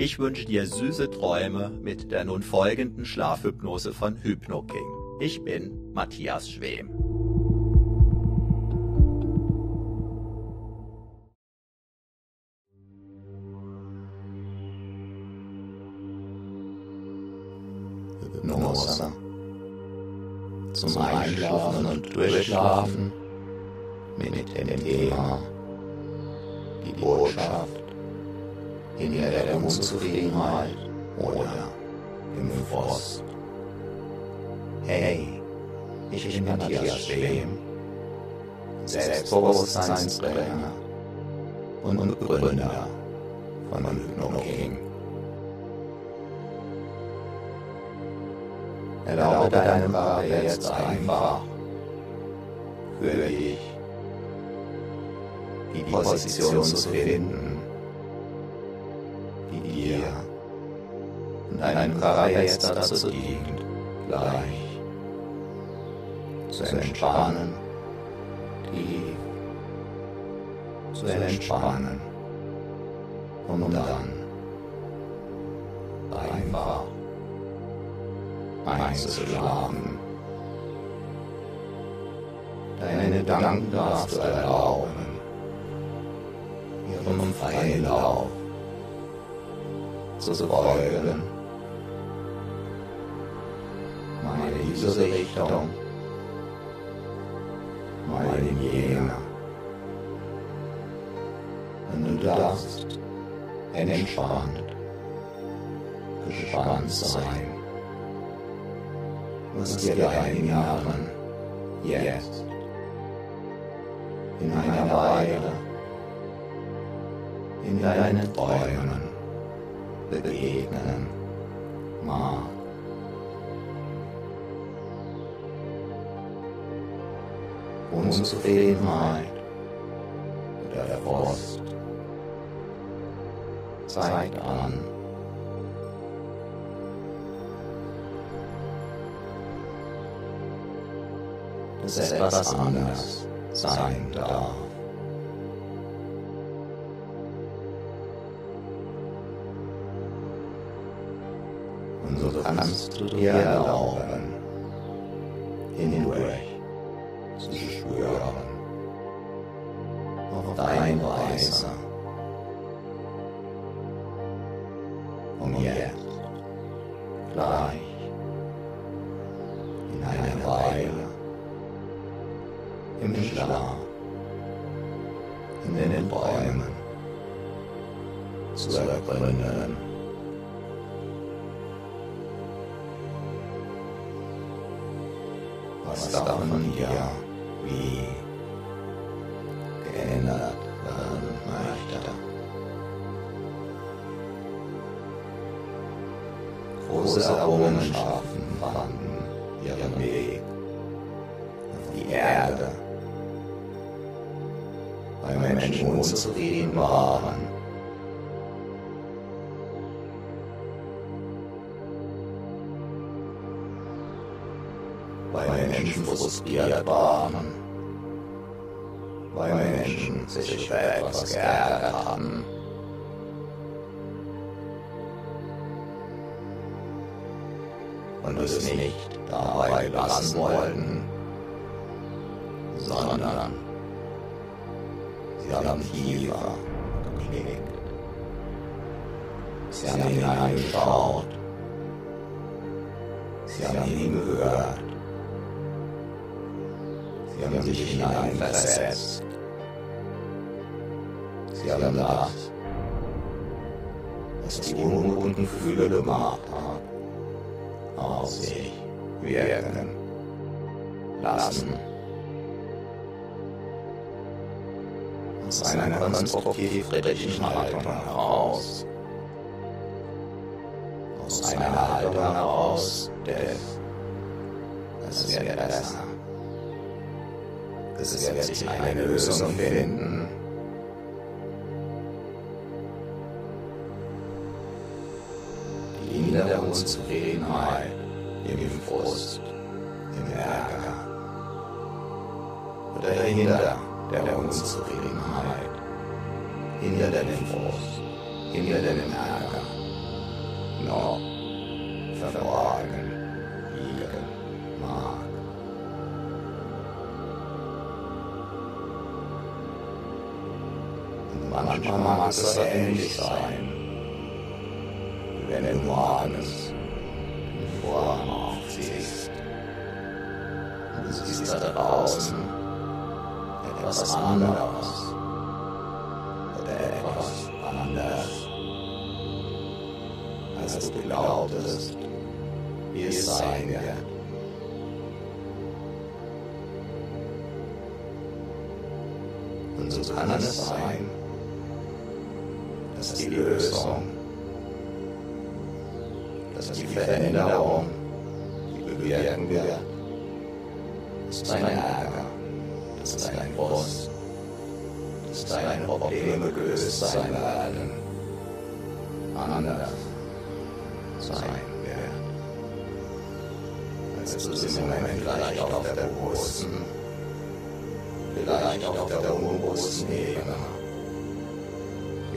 Ich wünsche dir süße Träume mit der nun folgenden Schlafhypnose von HypnoKing. Ich bin Matthias Schwem. Hypnose. Zum Einschlafen und Durchschlafen mit dem Thema die Botschaft hinter der Unzufriedenheit oder im Frost. Hey, ich bin Matthias Schwem, Selbstbewusstseinstrainer und Gründer von HypnoKing. Erlaube deinem Körper jetzt einfach für dich die Position zu finden, und deinem Körper jetzt dazu dient, gleich zu entspannen, tief zu entspannen, um dann einfach einzuschlafen. Deine Gedanken darfst du erlauben, ihrem freien Zu folgen. Mal diese Richtung, mal in jene. Und du darfst entspannt, gespannt sein was dir deinen Jahren jetzt in einer Weile in deinen Träumen begegnen mag. Unzufriedenheit oder der Frust zeigt an, dass etwas anders sein darf. Kannst du dir erlauben, hindurch zu spüren, auf deine Weise. Und jetzt, gleich, in einer Weile, im Schlaf, in den Bäumen zu ergründen. Was davon dir wie geändert werden möchte. Große Errungenschaften fanden ihren Weg auf die Erde, weil Menschen unzufrieden waren. Frustriert waren. Weil Menschen sich über etwas geärgert hatten. und es nicht dabei belassen wollten, sondern sie haben tiefer geblickt. Sie haben hineingeschaut. Sie haben hingehört. Sie haben sich hineinversetzt. Sie haben das, was die unguten Gefühle gemacht haben aus sich wirken lassen. Aus einer konstruktiv-kritischen Haltung heraus. Aus einer Haltung heraus des Es wird besser. Es wird sich eine Lösung finden. Die innere Unzufriedenheit im Frust, im Ärger. Oder hinter der Unzufriedenheit, hinter dem Frust, hinter dem Ärger. Noch manchmal mag es so ähnlich sein, wenn du morgens den Vorhang aufziehst du siehst da draußen etwas anderes oder etwas anders, als du glaubtest, wie es sein wird. Und so kann es sein,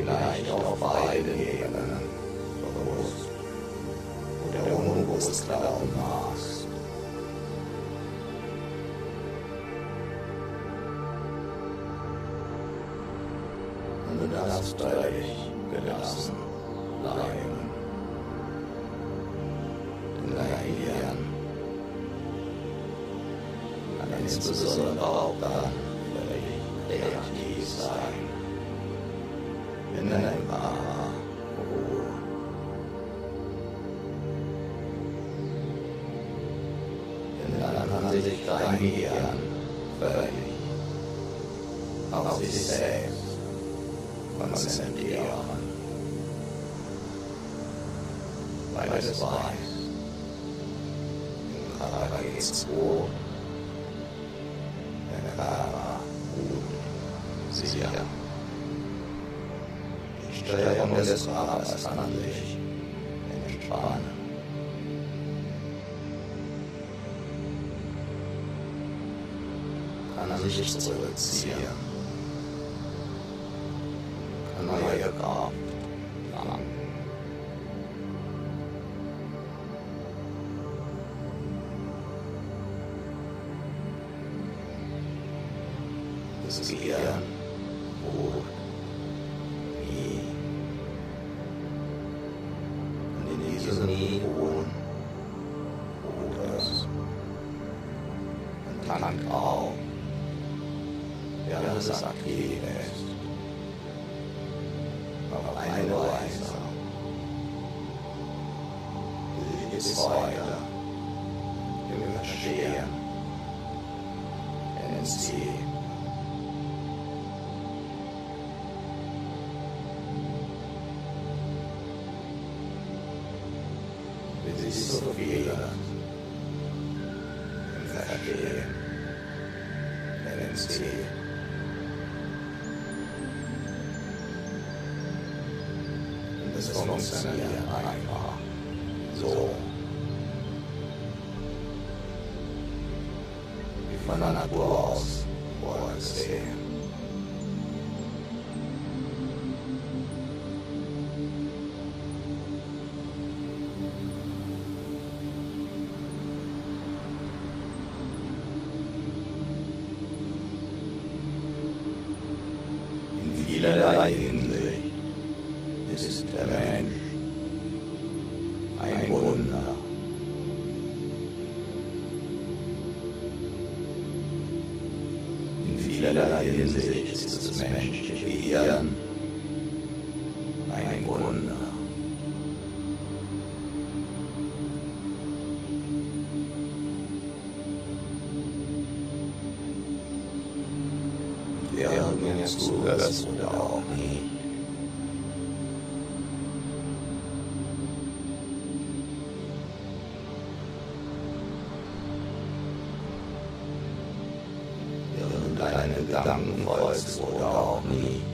vielleicht auf beiden Ebenen, bewusst oder unbewusst glauben magst. Und darfst völlig gelassen bleiben. Denn dein Gehirn insbesondere auch dann auf sich selbst konzentrieren, weil es weiß, im Körper geht's gut, der Körper gut, sicher. Steuerung des Körpers kann sich entspannen. Kann sich zurückziehen. Und tankt auf, während es aktiv ist. Auf eine Weise. Bis heute im Verstehen, Ziel. Wie sich so Und es funktioniert einfach so. Von der Natur aus zuhörst oder auch nicht, während deine Gedanken folgst oder auch nicht.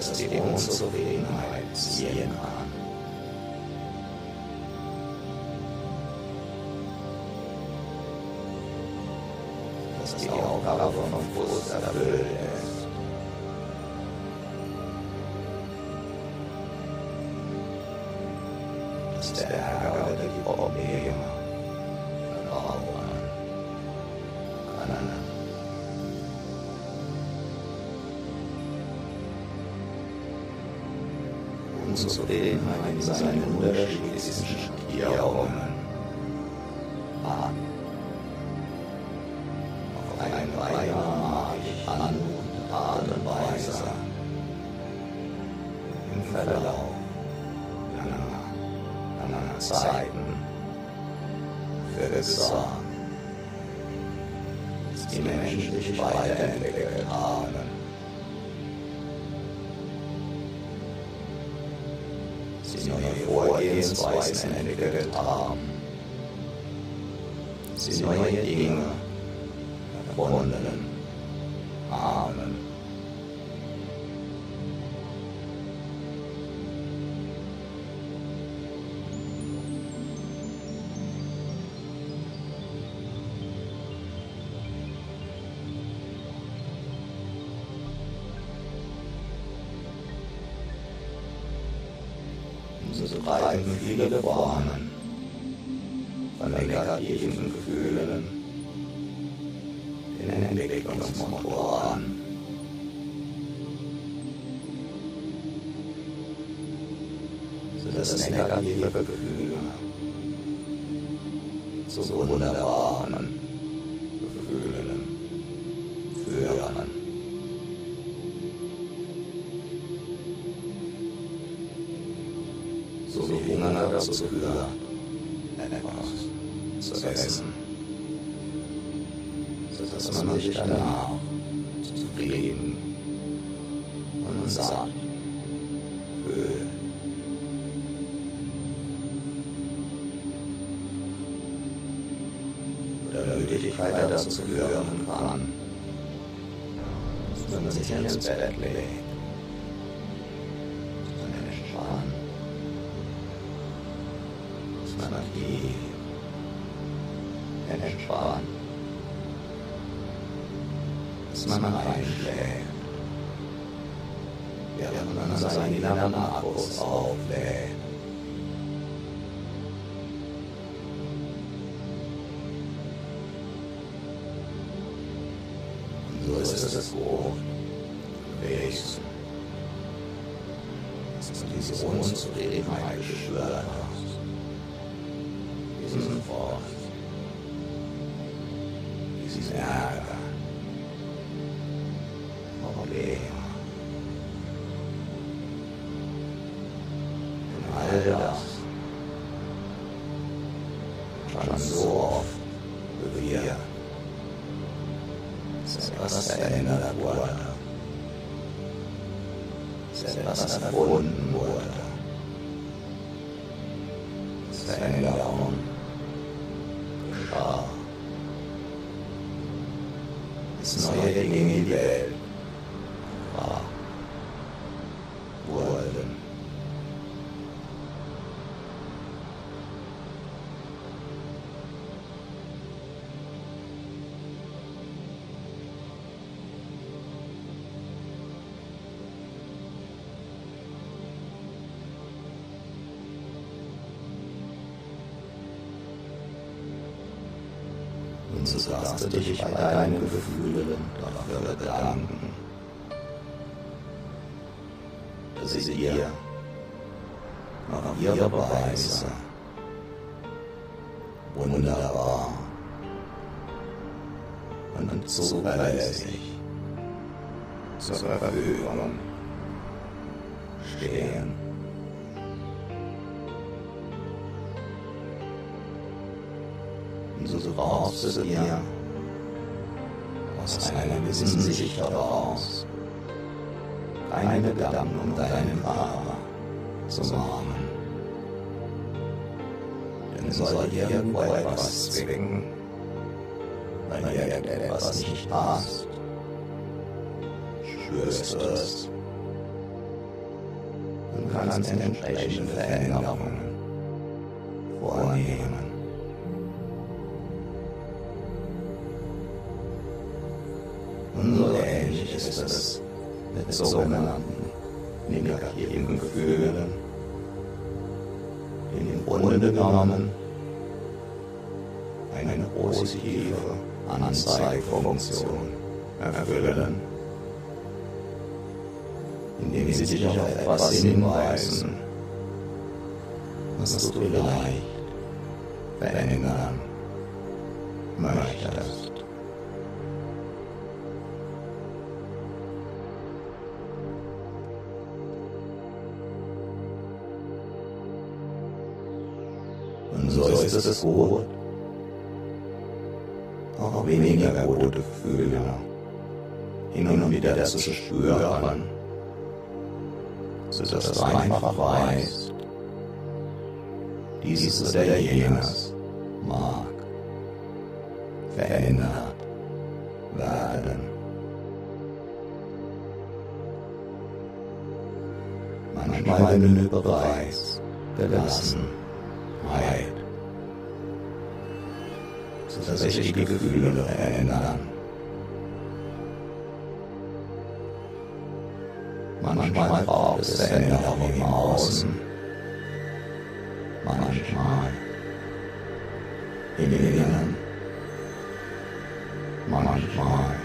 Dass die Unzufriedenheit ziehen kann. Dass die Aufgabe vom Frust erfüllt ist. Dass der Ärger oder die Probleme Unzufriedenheit in seinen unterschiedlichsten Schattierungen an. Vorgehensweisen entwickelt haben. Sie neue Dinge von negativen Gefühlen den Entwicklungsmotor an. Sodass negative Gefühle zu wunderbaren Gefühlen führen. dazu führt, etwas zu essen, sodass man sich danach zufrieden und satt fühlt. Oder Müdigkeit dazu führen kann, wenn man sich ins Bett legt. Inneren Akkus auflädt. Und so ist es gut gewesen, dass du diese Unzufriedenheit geschwört hast. Diesen Furcht, diesen Ärger, Das schon so oft bewirkt dass etwas verändert wurde, etwas erfunden Du dich bei deinen Gefühlen dafür bedanken, dass sie dir auf ihre Weise. Wunderbar. Und zuverlässig zur Verfügung. Stehen. Und so brauchst du dir aus einer gewissen Sicht heraus keine Gedanken um deinen Körper zu machen. Denn soll dir irgendwo etwas zwingen, weil dir irgendetwas nicht passt, spürst du es und kannst entsprechende Veränderungen vornehmen. Und so ähnlich ist es mit sogenannten negativen Gefühlen, die im Grunde genommen eine positive Anzeigefunktion erfüllen, indem sie sich auf etwas hinweisen, was du vielleicht verändern möchtest. Ist gut, auch weniger gute Gefühle hin und wieder zu spüren, sodass du einfach weißt, dieses oder jenes mag verändert werden. Manchmal genügt bereits Gelassenheit, sodass sich die Gefühle verändern. Manchmal braucht es Veränderung im Außen, manchmal im Inneren, manchmal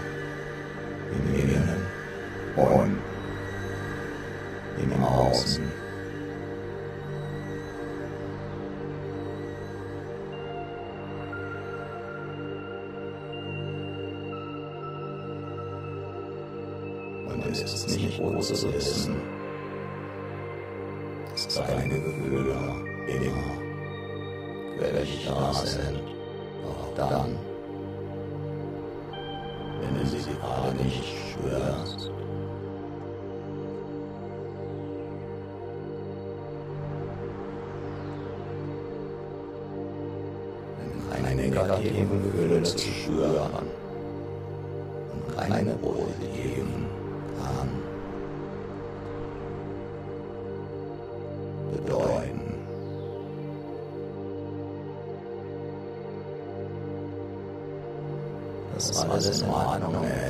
was an unknown.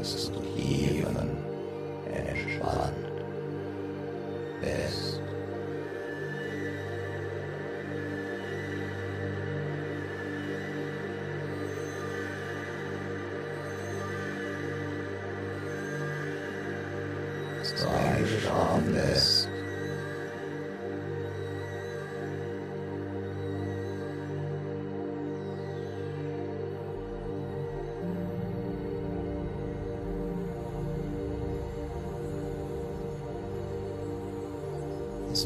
Es ist eben entspannt. Es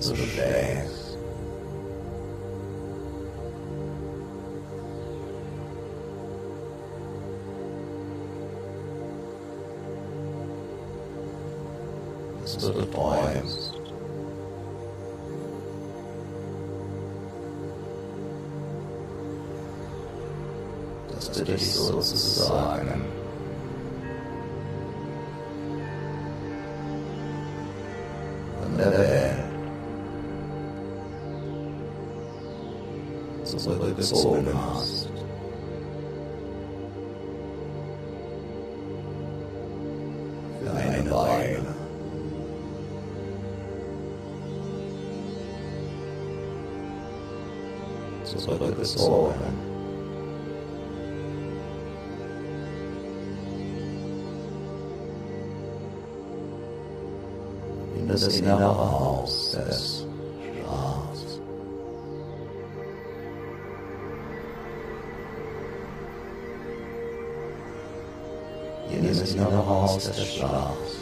strength. Little poems. Just the resources is all past. Für eine Weile. Zurück ins Ohren. In das innere Haus des jenes innere Haus of Schlafs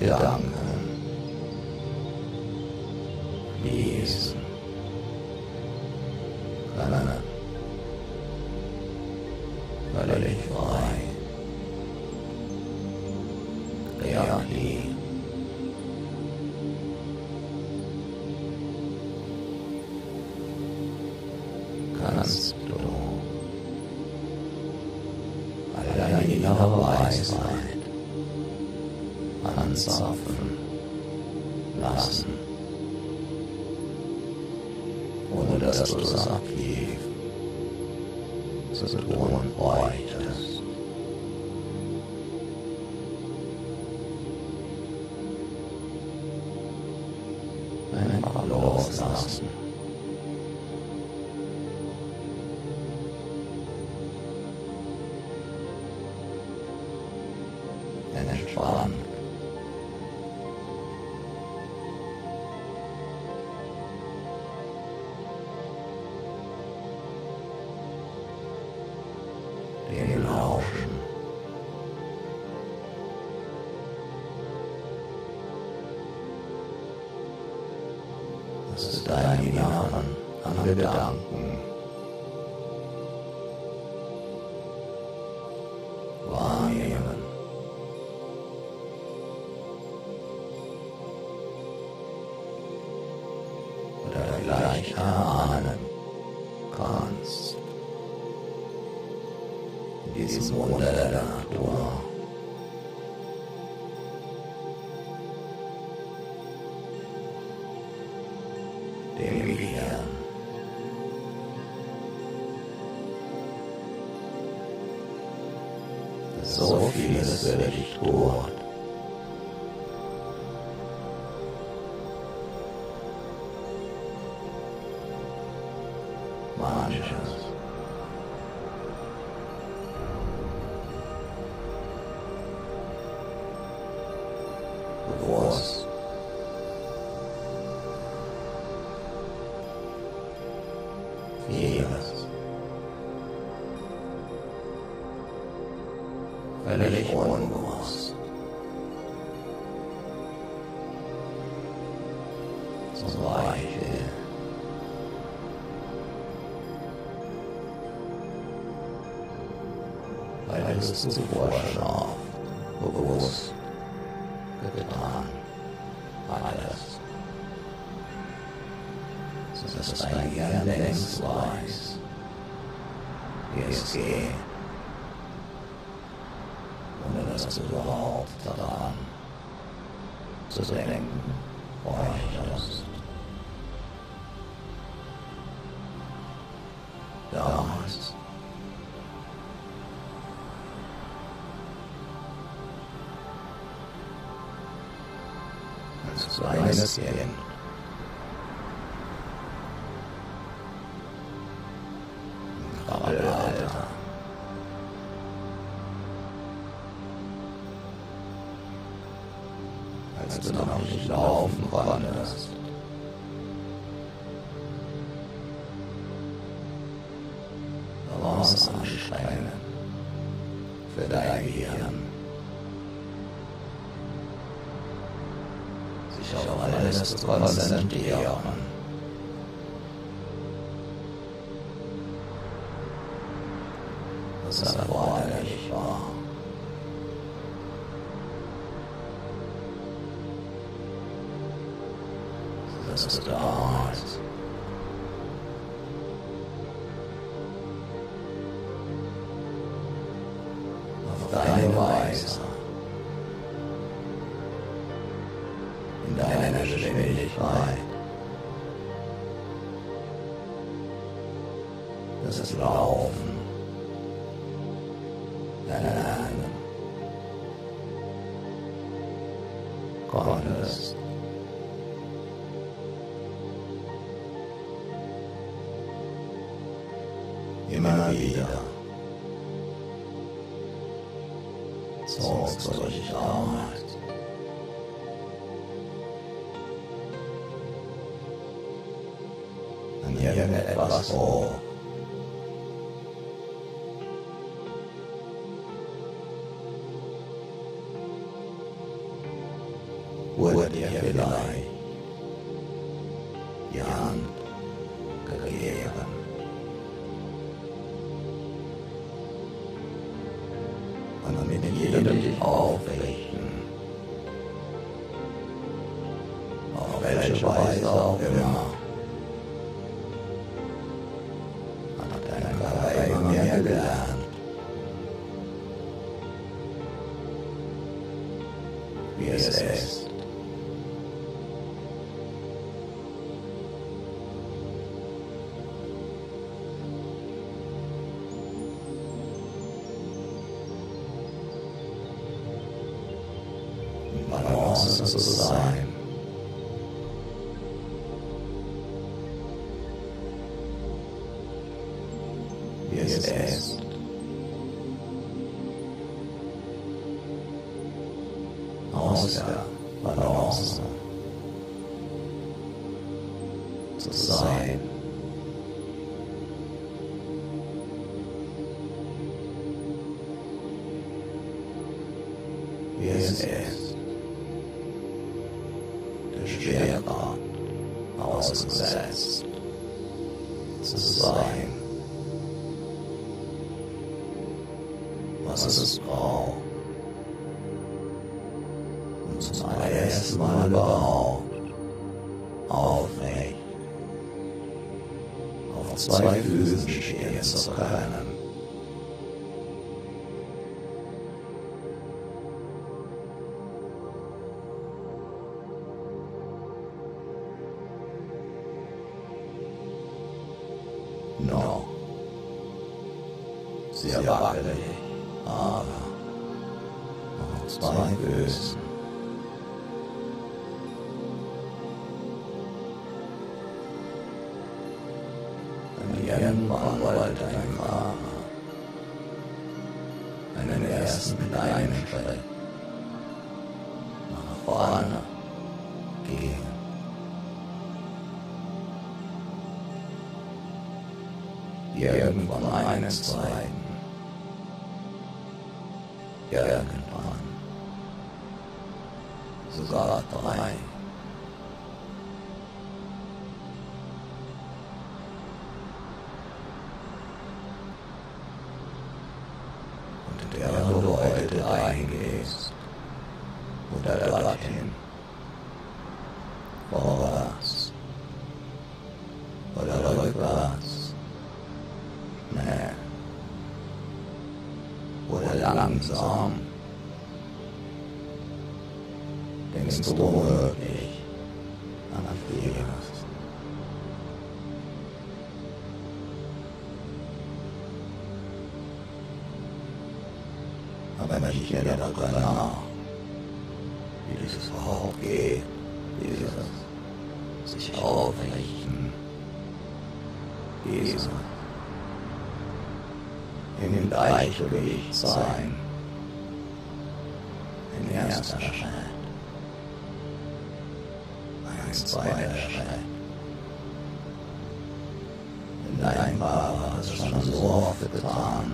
done. Yes. Banana. Butterfly. Yachty. entsorgen lassen, ohne dass du sagst, on, under the down. Familia. So vieles werde ich dort du noch nicht laufen konntest. Balance anstrengen für dein Gehirn. Sich auf alles zu konzentrieren. Das ist Master. Die Hand gegeben. Und mit jedem dich aufrichten, auf welche Weise auch immer, ausgesetzt zu sein. Was es braucht, um zum allerersten Mal überhaupt aufrecht auf zwei Noch sehr wackelig, aber auf zwei Füßen. Und irgendwann wollte ein Fahrer einen ersten kleinen Schritt Irgendwann einen langsam, denkst du womöglich an Fliegers. Aber nicht mehr darüber nach, wie dieses überhaupt geht, dieses sich aufrichten, dieses in dem Gleichgewicht sein, ein erster Schritt, ein zweiter Schritt. Fahrer hat es schon so oft getan,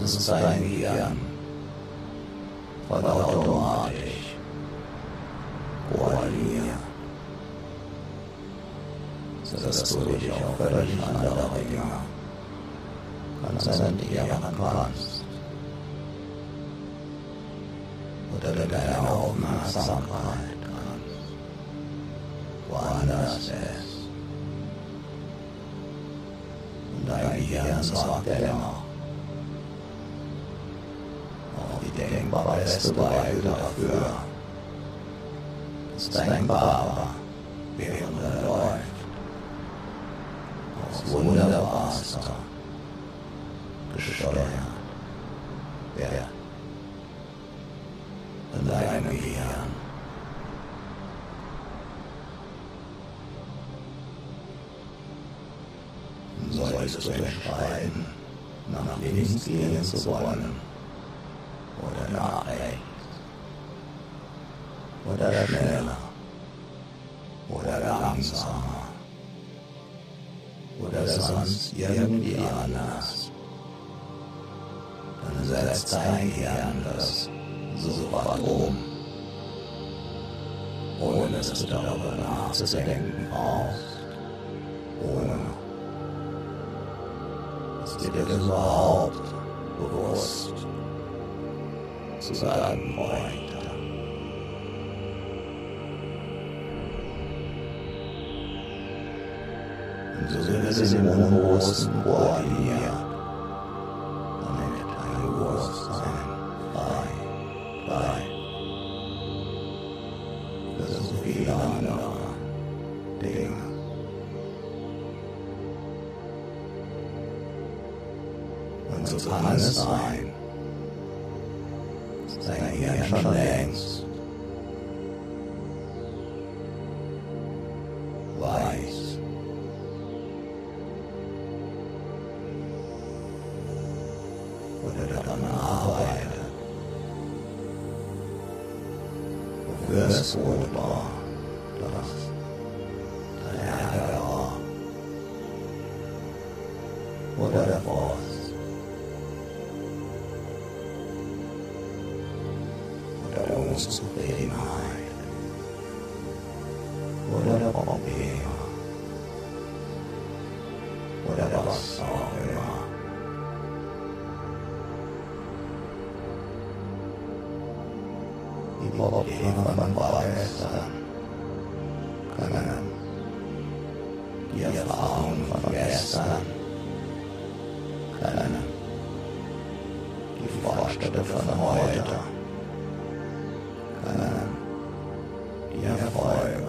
dass es dein Gehirn vollautomatisch koordiniert, sodass du dich auf völlig andere Dinge konzentrieren kannst. Oder deine Aufmerksamkeit kannst woanders ist. Und dein Gehirn sorgt dennoch auf die denkbar beste Weise dafür, ist ein Barber, während er läuft. Aus wunderbarster, gesteuert, Solltest du entscheiden, nach links gehen zu wollen. Oder nach rechts. Oder schneller. Oder langsamer. Oder sonst irgendwie anders. Dann setzt dein Gehirn das sofort um, ohne dass du darüber nachzudenken brauchst, ohne dir das überhaupt bewusst zu sagen bräuchte. Und so wird es im Unbewussten koordiniert, damit Erfahrungen von gestern. Können die Fortschritte von heute. Können die Erfolge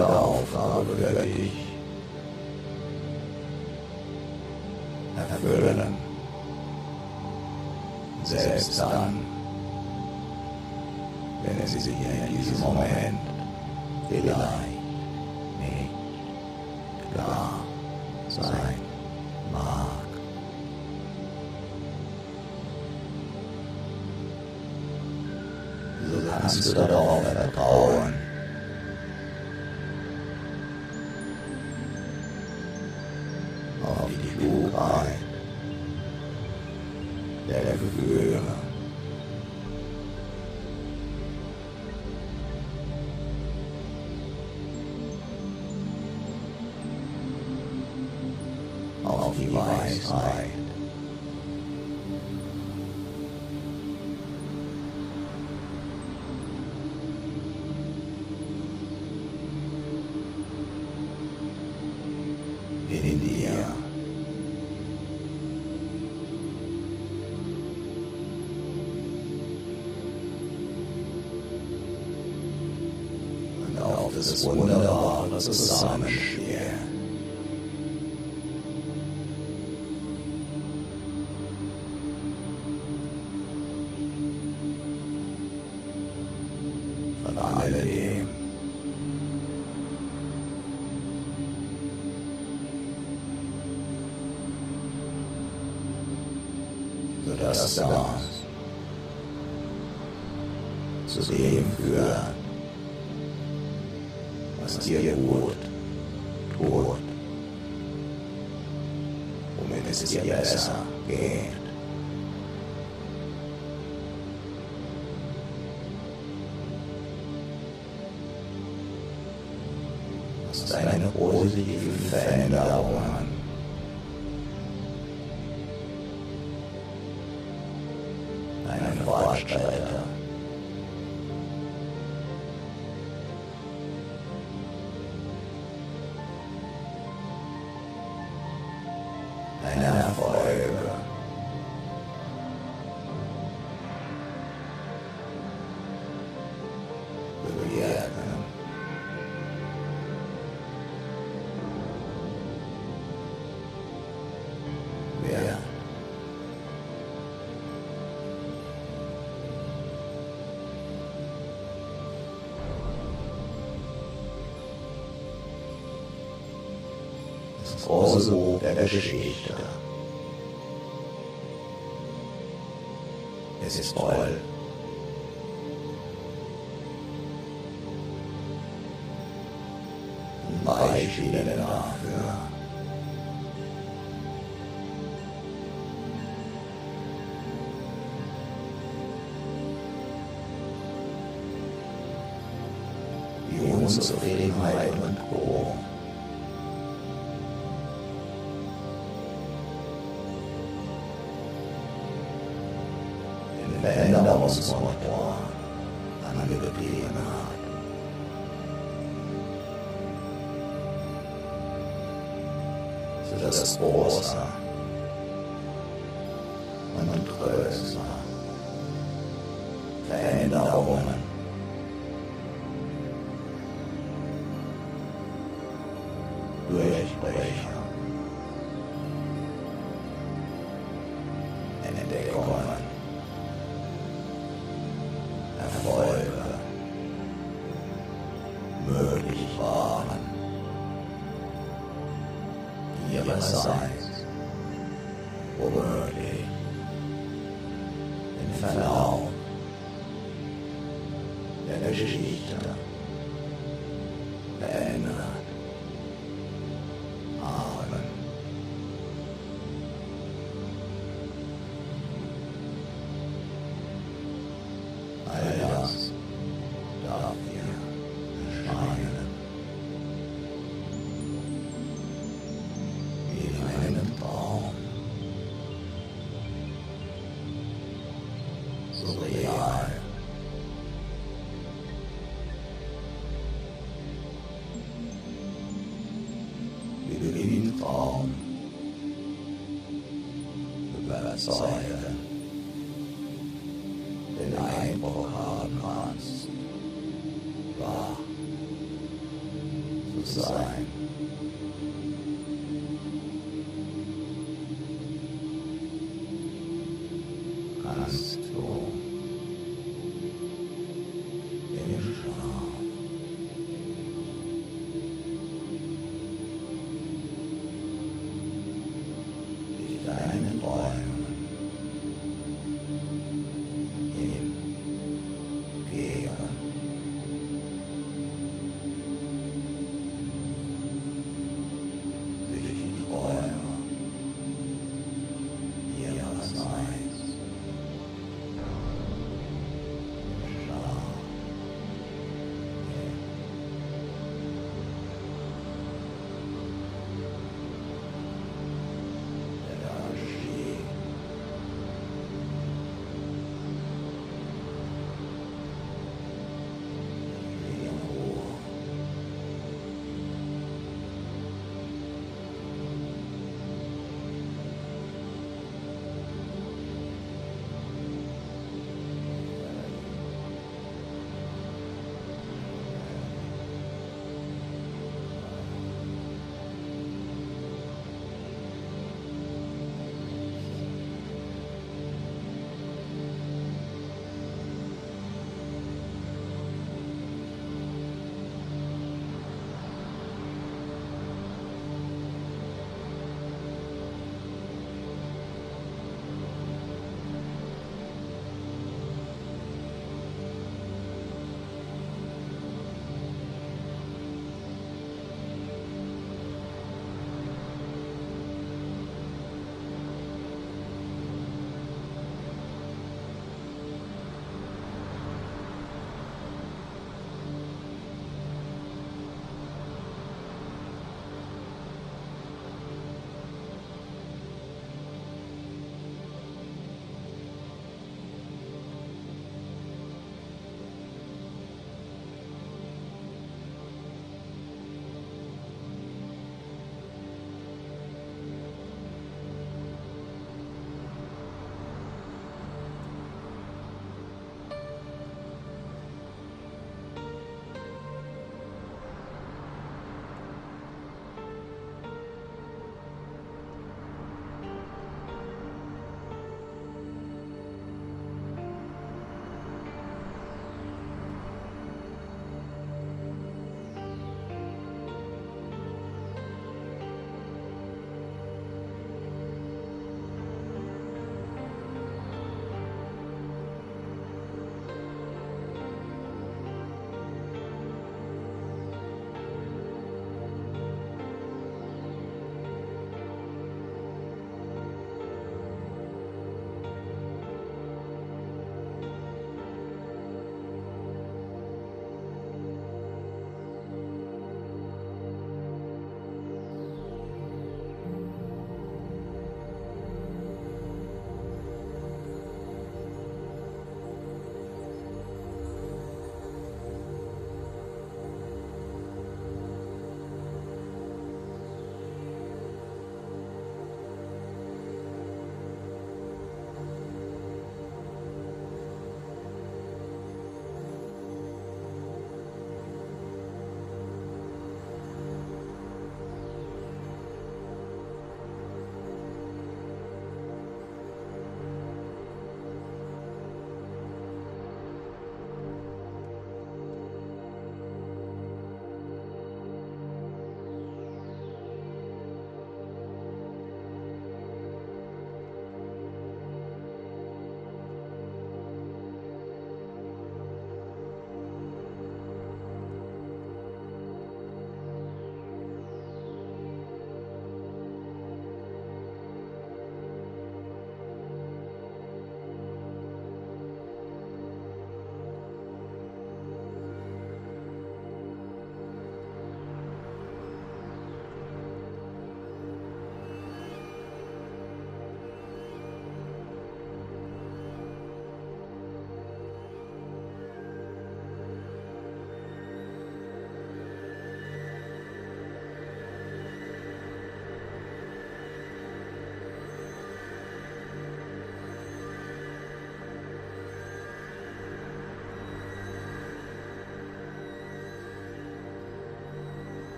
wichtige Aufgabe für dich erfüllen. Selbst dann, wenn es sich in diesem Moment vielleicht nicht klar sein mag. So kannst du darauf vertrauen. Der wunderbare jetzt eine positive Veränderung an. Einen Fortschritt. der Geschichte. Es ist toll. voll. Beispiele dafür. Die Unzufriedenheit das Große und Größere. Veränderungen.